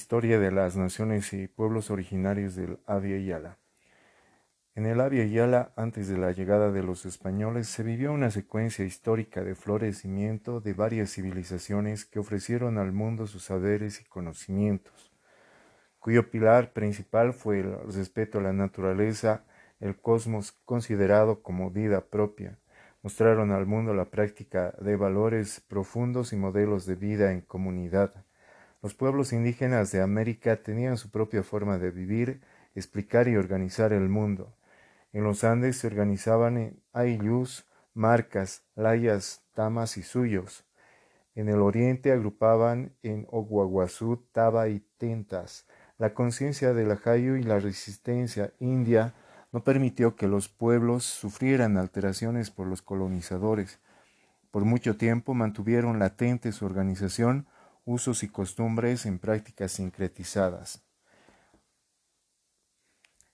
Historia de las naciones y pueblos originarios del Abya Yala. En el Abya Yala, antes de la llegada de los españoles, se vivió una secuencia histórica de florecimiento de varias civilizaciones que ofrecieron al mundo sus saberes y conocimientos, cuyo pilar principal fue el respeto a la naturaleza, el cosmos considerado como vida propia. Mostraron al mundo la práctica de valores profundos y modelos de vida en comunidad los pueblos indígenas de América tenían su propia forma de vivir, explicar y organizar el mundo. En los Andes se organizaban en ayllus, marcas, layas, tamas y suyos. En el oriente agrupaban en Oguaguazú, Taba y Tentas. La conciencia del ajayo y la resistencia india no permitió que los pueblos sufrieran alteraciones por los colonizadores. Por mucho tiempo mantuvieron latente su organización usos y costumbres en prácticas sincretizadas.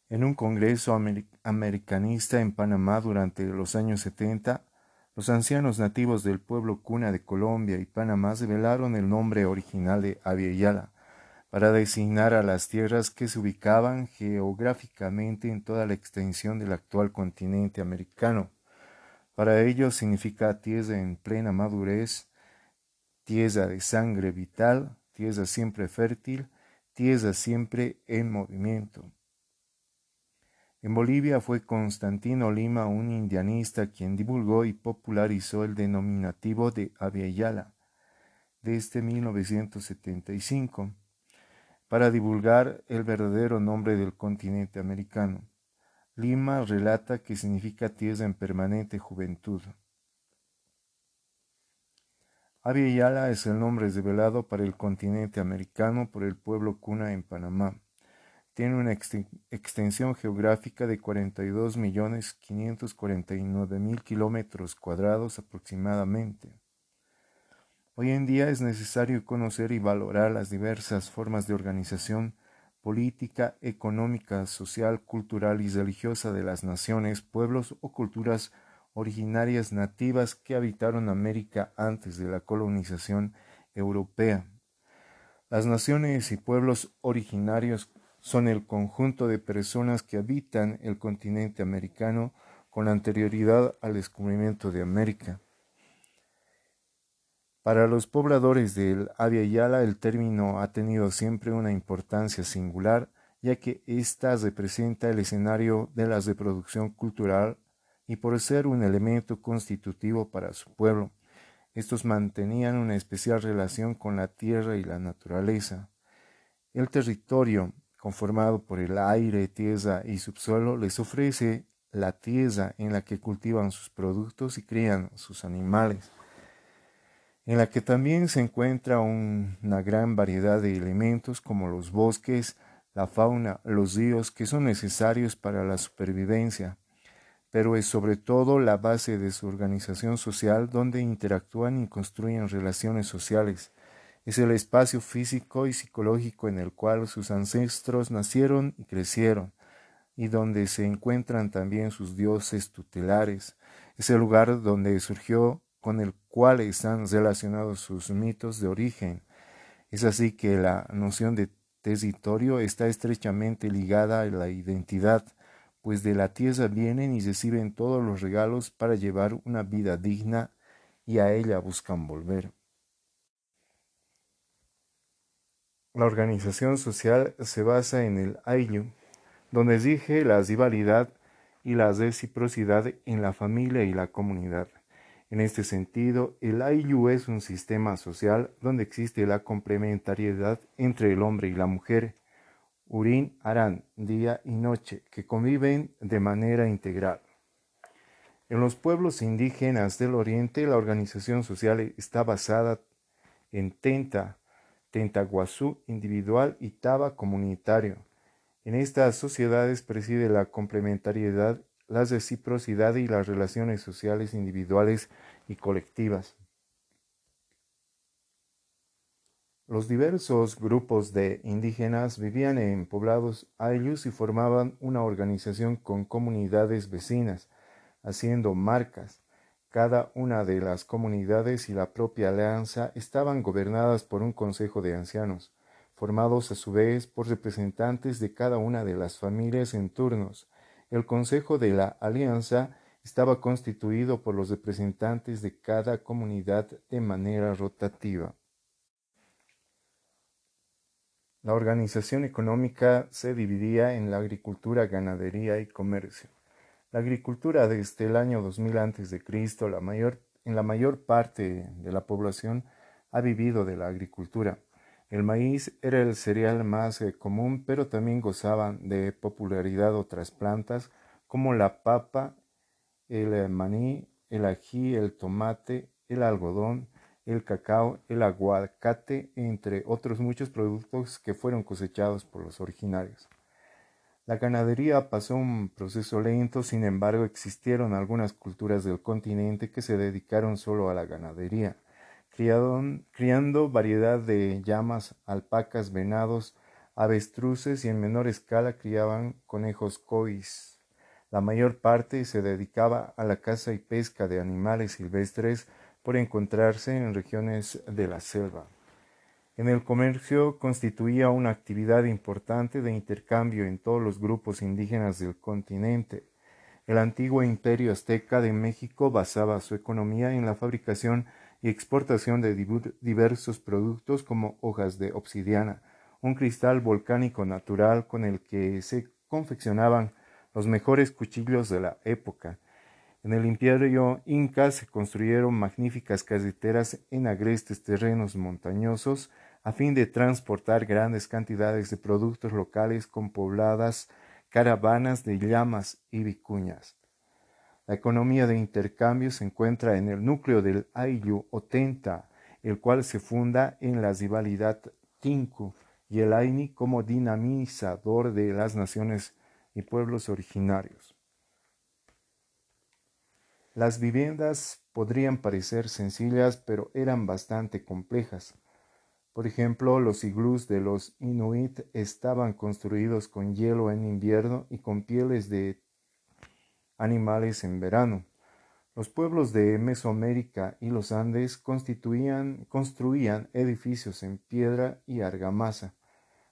En un congreso americanista en Panamá durante los años 70, los ancianos nativos del pueblo cuna de Colombia y Panamá revelaron el nombre original de Aviala para designar a las tierras que se ubicaban geográficamente en toda la extensión del actual continente americano. Para ellos significa tierra en plena madurez, tierra de sangre vital, tierra siempre fértil, tierra siempre en movimiento. En Bolivia fue Constantino Lima, un indianista, quien divulgó y popularizó el denominativo de Aviala desde 1975 para divulgar el verdadero nombre del continente americano. Lima relata que significa tierra en permanente juventud. Yala es el nombre revelado para el continente americano por el pueblo cuna en Panamá. Tiene una extensión geográfica de 42.549.000 kilómetros cuadrados aproximadamente. Hoy en día es necesario conocer y valorar las diversas formas de organización política, económica, social, cultural y religiosa de las naciones, pueblos o culturas originarias nativas que habitaron América antes de la colonización europea. Las naciones y pueblos originarios son el conjunto de personas que habitan el continente americano con anterioridad al descubrimiento de América. Para los pobladores del Abya Yala el término ha tenido siempre una importancia singular, ya que ésta representa el escenario de la reproducción cultural y por ser un elemento constitutivo para su pueblo. Estos mantenían una especial relación con la tierra y la naturaleza. El territorio, conformado por el aire, tierra y subsuelo, les ofrece la tierra en la que cultivan sus productos y crían sus animales, en la que también se encuentra una gran variedad de elementos como los bosques, la fauna, los ríos que son necesarios para la supervivencia, pero es sobre todo la base de su organización social donde interactúan y construyen relaciones sociales. Es el espacio físico y psicológico en el cual sus ancestros nacieron y crecieron, y donde se encuentran también sus dioses tutelares. Es el lugar donde surgió con el cual están relacionados sus mitos de origen. Es así que la noción de territorio está estrechamente ligada a la identidad, pues de la tierra vienen y reciben todos los regalos para llevar una vida digna y a ella buscan volver. La organización social se basa en el Ayllu, donde rige la rivalidad y la reciprocidad en la familia y la comunidad. En este sentido, el Ayllu es un sistema social donde existe la complementariedad entre el hombre y la mujer, Urín Arán, día y noche, que conviven de manera integral. En los pueblos indígenas del Oriente, la organización social está basada en Tenta, Tentaguazú individual y Taba comunitario. En estas sociedades preside la complementariedad, la reciprocidad y las relaciones sociales individuales y colectivas. Los diversos grupos de indígenas vivían en poblados ayllus y formaban una organización con comunidades vecinas, haciendo marcas. Cada una de las comunidades y la propia alianza estaban gobernadas por un consejo de ancianos, formados a su vez por representantes de cada una de las familias en turnos. El Consejo de la Alianza estaba constituido por los representantes de cada comunidad de manera rotativa. La organización económica se dividía en la agricultura, ganadería y comercio. La agricultura desde el año 2000 a.C., la mayor, en la mayor parte de la población ha vivido de la agricultura. El maíz era el cereal más eh, común, pero también gozaban de popularidad otras plantas como la papa, el eh, maní, el ají, el tomate, el algodón, el cacao, el aguacate, entre otros muchos productos que fueron cosechados por los originarios. La ganadería pasó un proceso lento, sin embargo existieron algunas culturas del continente que se dedicaron solo a la ganadería criando variedad de llamas, alpacas, venados, avestruces y en menor escala criaban conejos cois. La mayor parte se dedicaba a la caza y pesca de animales silvestres por encontrarse en regiones de la selva. En el comercio constituía una actividad importante de intercambio en todos los grupos indígenas del continente. El antiguo imperio azteca de México basaba su economía en la fabricación y exportación de diversos productos como hojas de obsidiana, un cristal volcánico natural con el que se confeccionaban los mejores cuchillos de la época. En el imperio inca se construyeron magníficas carreteras en agrestes terrenos montañosos a fin de transportar grandes cantidades de productos locales con pobladas caravanas de llamas y vicuñas. La economía de intercambio se encuentra en el núcleo del Ayllu o Tenta, el cual se funda en la rivalidad Tinku y el Aini como dinamizador de las naciones y pueblos originarios. Las viviendas podrían parecer sencillas, pero eran bastante complejas. Por ejemplo, los iglús de los Inuit estaban construidos con hielo en invierno y con pieles de animales en verano. Los pueblos de Mesoamérica y los Andes constituían, construían edificios en piedra y argamasa,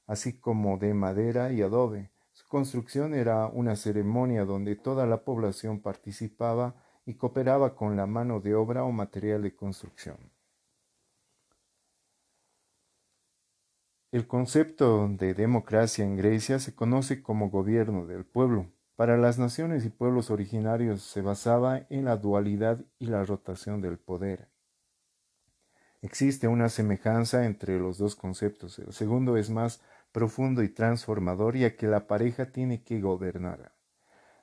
así como de madera y adobe. Su construcción era una ceremonia donde toda la población participaba y cooperaba con la mano de obra o material de construcción. El concepto de democracia en Grecia se conoce como gobierno del pueblo. Para las naciones y pueblos originarios se basaba en la dualidad y la rotación del poder. Existe una semejanza entre los dos conceptos. El segundo es más profundo y transformador ya que la pareja tiene que gobernar.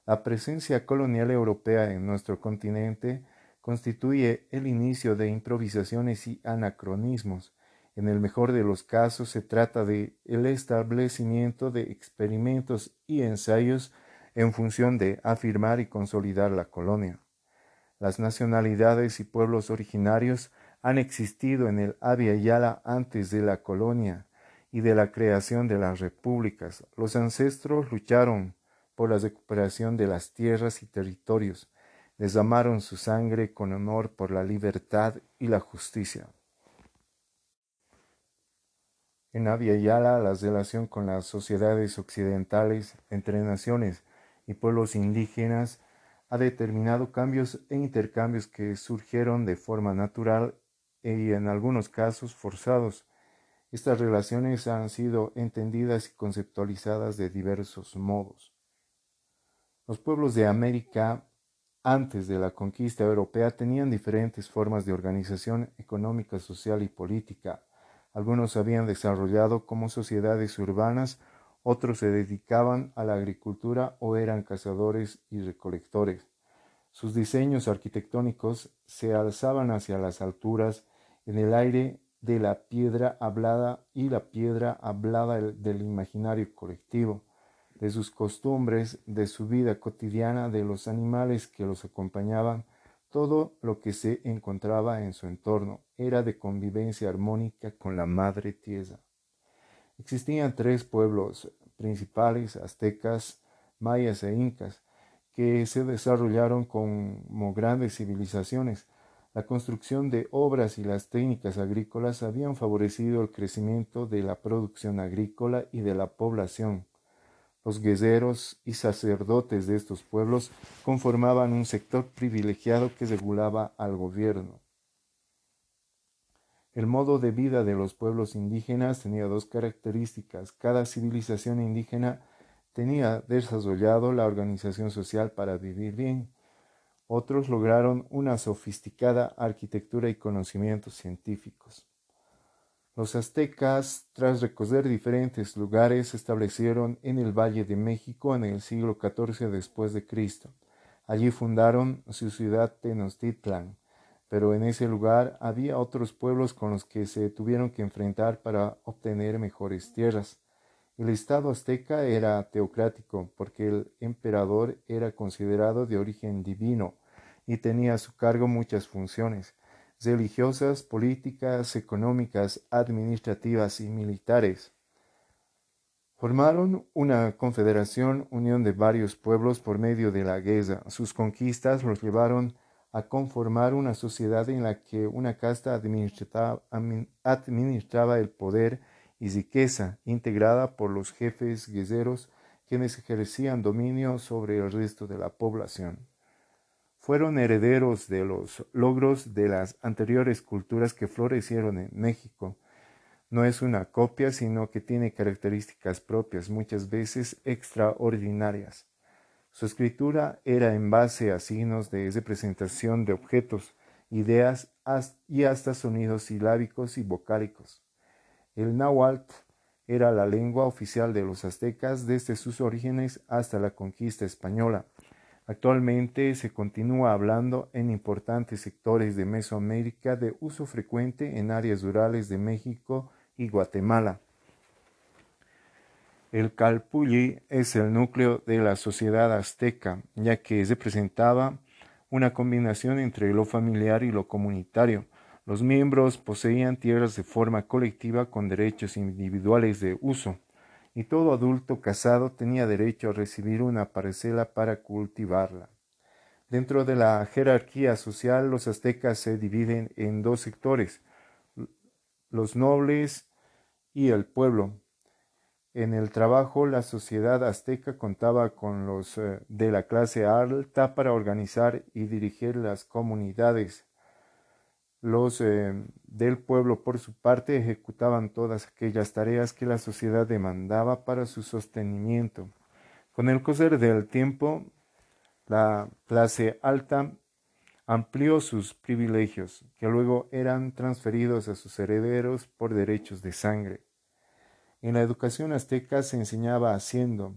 La presencia colonial europea en nuestro continente constituye el inicio de improvisaciones y anacronismos. En el mejor de los casos se trata de el establecimiento de experimentos y ensayos en función de afirmar y consolidar la colonia. Las nacionalidades y pueblos originarios han existido en el Abya Yala antes de la colonia y de la creación de las repúblicas. Los ancestros lucharon por la recuperación de las tierras y territorios, desamaron su sangre con honor por la libertad y la justicia. En Abya Yala, la relación con las sociedades occidentales entre naciones y pueblos indígenas ha determinado cambios e intercambios que surgieron de forma natural y en algunos casos forzados. Estas relaciones han sido entendidas y conceptualizadas de diversos modos. Los pueblos de América antes de la conquista europea tenían diferentes formas de organización económica, social y política. Algunos habían desarrollado como sociedades urbanas otros se dedicaban a la agricultura o eran cazadores y recolectores. Sus diseños arquitectónicos se alzaban hacia las alturas en el aire de la piedra hablada y la piedra hablada del imaginario colectivo, de sus costumbres, de su vida cotidiana, de los animales que los acompañaban, todo lo que se encontraba en su entorno era de convivencia armónica con la madre tierra. Existían tres pueblos principales, aztecas, mayas e incas, que se desarrollaron como grandes civilizaciones. la construcción de obras y las técnicas agrícolas habían favorecido el crecimiento de la producción agrícola y de la población. Los guerreros y sacerdotes de estos pueblos conformaban un sector privilegiado que regulaba al gobierno. El modo de vida de los pueblos indígenas tenía dos características. Cada civilización indígena tenía desarrollado la organización social para vivir bien otros lograron una sofisticada arquitectura y conocimientos científicos. Los aztecas, tras recorrer diferentes lugares, se establecieron en el Valle de México en el siglo XIV después de Cristo. Allí fundaron su ciudad Tenochtitlan, pero en ese lugar había otros pueblos con los que se tuvieron que enfrentar para obtener mejores tierras. El Estado azteca era teocrático porque el emperador era considerado de origen divino y tenía a su cargo muchas funciones religiosas, políticas, económicas, administrativas y militares. Formaron una confederación, unión de varios pueblos por medio de la guerra. Sus conquistas los llevaron a conformar una sociedad en la que una casta administraba, el poder y riqueza, integrada por los jefes guerreros, quienes ejercían dominio sobre el resto de la población fueron herederos de los logros de las anteriores culturas que florecieron en México. No es una copia, sino que tiene características propias, muchas veces extraordinarias. Su escritura era en base a signos de representación de objetos, ideas y hasta sonidos silábicos y vocálicos. El náhuatl era la lengua oficial de los aztecas desde sus orígenes hasta la conquista española. Actualmente se continúa hablando en importantes sectores de Mesoamérica de uso frecuente en áreas rurales de México y Guatemala. El Calpulli es el núcleo de la sociedad azteca, ya que representaba una combinación entre lo familiar y lo comunitario. Los miembros poseían tierras de forma colectiva con derechos individuales de uso y todo adulto casado tenía derecho a recibir una parcela para cultivarla. Dentro de la jerarquía social, los aztecas se dividen en dos sectores, los nobles y el pueblo. En el trabajo, la sociedad azteca contaba con los eh, de la clase alta para organizar y dirigir las comunidades los eh, del pueblo, por su parte, ejecutaban todas aquellas tareas que la sociedad demandaba para su sostenimiento. Con el coser del tiempo, la clase alta amplió sus privilegios, que luego eran transferidos a sus herederos por derechos de sangre. En la educación azteca se enseñaba haciendo.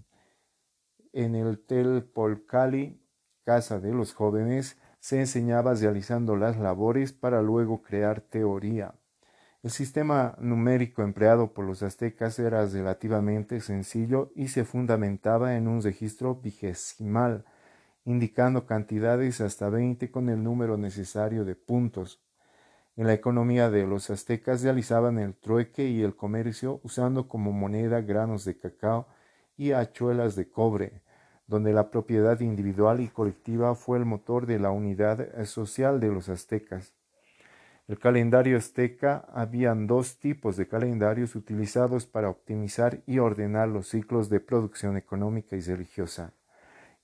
En el Telpolcali, casa de los jóvenes, se enseñaba realizando las labores para luego crear teoría. El sistema numérico empleado por los aztecas era relativamente sencillo y se fundamentaba en un registro vigesimal, indicando cantidades hasta 20 con el número necesario de puntos. En la economía de los aztecas realizaban el trueque y el comercio usando como moneda granos de cacao y hachuelas de cobre donde la propiedad individual y colectiva fue el motor de la unidad social de los aztecas. El calendario azteca habían dos tipos de calendarios utilizados para optimizar y ordenar los ciclos de producción económica y religiosa.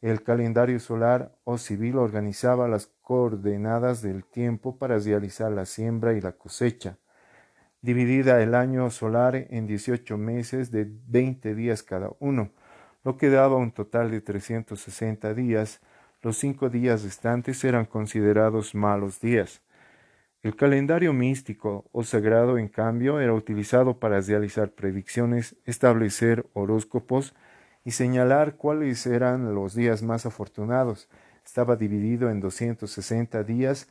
El calendario solar o civil organizaba las coordenadas del tiempo para realizar la siembra y la cosecha, dividida el año solar en 18 meses de 20 días cada uno, lo que daba un total de 360 días. Los cinco días restantes eran considerados malos días. El calendario místico o sagrado, en cambio, era utilizado para realizar predicciones, establecer horóscopos y señalar cuáles eran los días más afortunados. Estaba dividido en 260 días,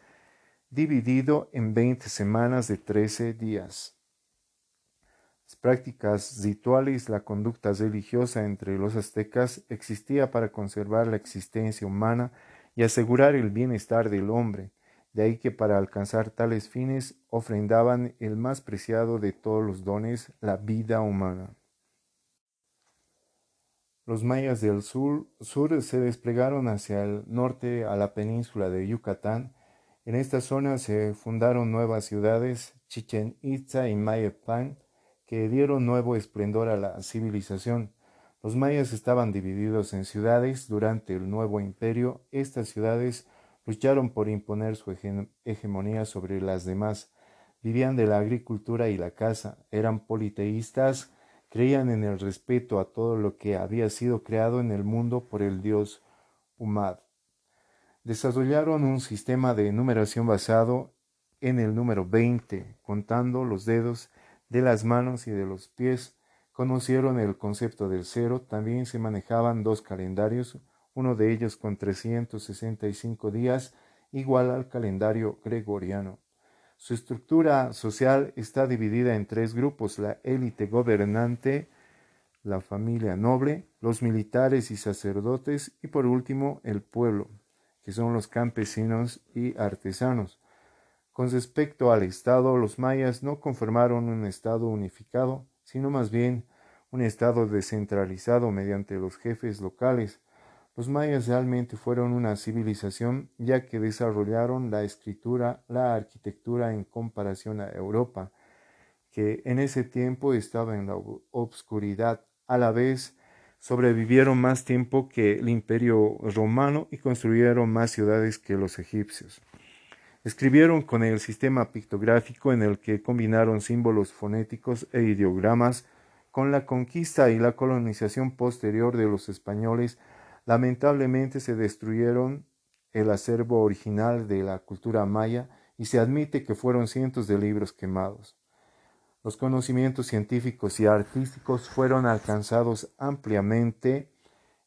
dividido en 20 semanas de 13 días prácticas rituales, la conducta religiosa entre los aztecas existía para conservar la existencia humana y asegurar el bienestar del hombre. De ahí que para alcanzar tales fines ofrendaban el más preciado de todos los dones, la vida humana. Los mayas del sur, sur se desplegaron hacia el norte a la península de Yucatán En esta zona se fundaron nuevas ciudades, Chichen Itza y Mayapan, que dieron nuevo esplendor a la civilización. Los mayas estaban divididos en ciudades. Durante el nuevo imperio, estas ciudades lucharon por imponer su hegemonía sobre las demás. Vivían de la agricultura y la caza, eran politeístas, creían en el respeto a todo lo que había sido creado en el mundo por el dios Umad. Desarrollaron un sistema de numeración basado en el número 20, contando los dedos de las manos y de los pies. Conocieron el concepto del cero, también se manejaban dos calendarios, uno de ellos con 365 días, igual al calendario gregoriano. Su estructura social está dividida en tres grupos, la élite gobernante, la familia noble, los militares y sacerdotes y por último el pueblo, que son los campesinos y artesanos. Con respecto al Estado, los mayas no conformaron un Estado unificado, sino más bien un Estado descentralizado mediante los jefes locales, los mayas realmente fueron una civilización ya que desarrollaron la escritura, la arquitectura en comparación a Europa, que en ese tiempo estaba en la obscuridad. A la vez, sobrevivieron más tiempo que el imperio romano y construyeron más ciudades que los egipcios. Escribieron con el sistema pictográfico en el que combinaron símbolos fonéticos e ideogramas con la conquista y la colonización posterior de los españoles Lamentablemente se destruyeron el acervo original de la cultura maya y se admite que fueron cientos de libros quemados. Los conocimientos científicos y artísticos fueron alcanzados ampliamente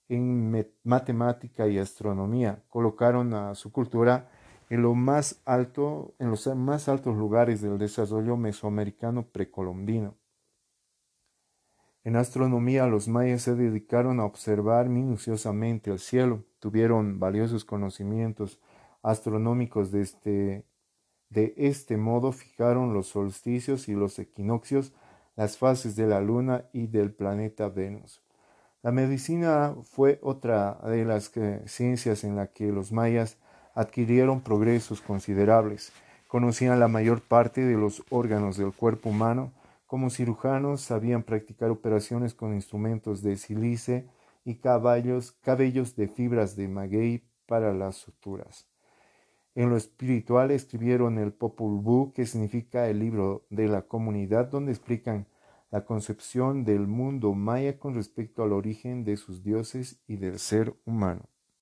en matemática y astronomía. Colocaron a su cultura en lo más alto, en los más altos lugares del desarrollo mesoamericano precolombino. En astronomía los mayas se dedicaron a observar minuciosamente el cielo, tuvieron valiosos conocimientos astronómicos de este, de este modo fijaron los solsticios y los equinoccios, las fases de la luna y del planeta Venus. La medicina fue otra de las ciencias en la que los mayas adquirieron progresos considerables. Conocían la mayor parte de los órganos del cuerpo humano, como cirujanos sabían practicar operaciones con instrumentos de sílice y caballos, cabellos de fibras de maguey para las suturas. En lo espiritual escribieron el Popol Vuh, que significa el libro de la comunidad, donde explican la concepción del mundo maya con respecto al origen de sus dioses y del ser humano.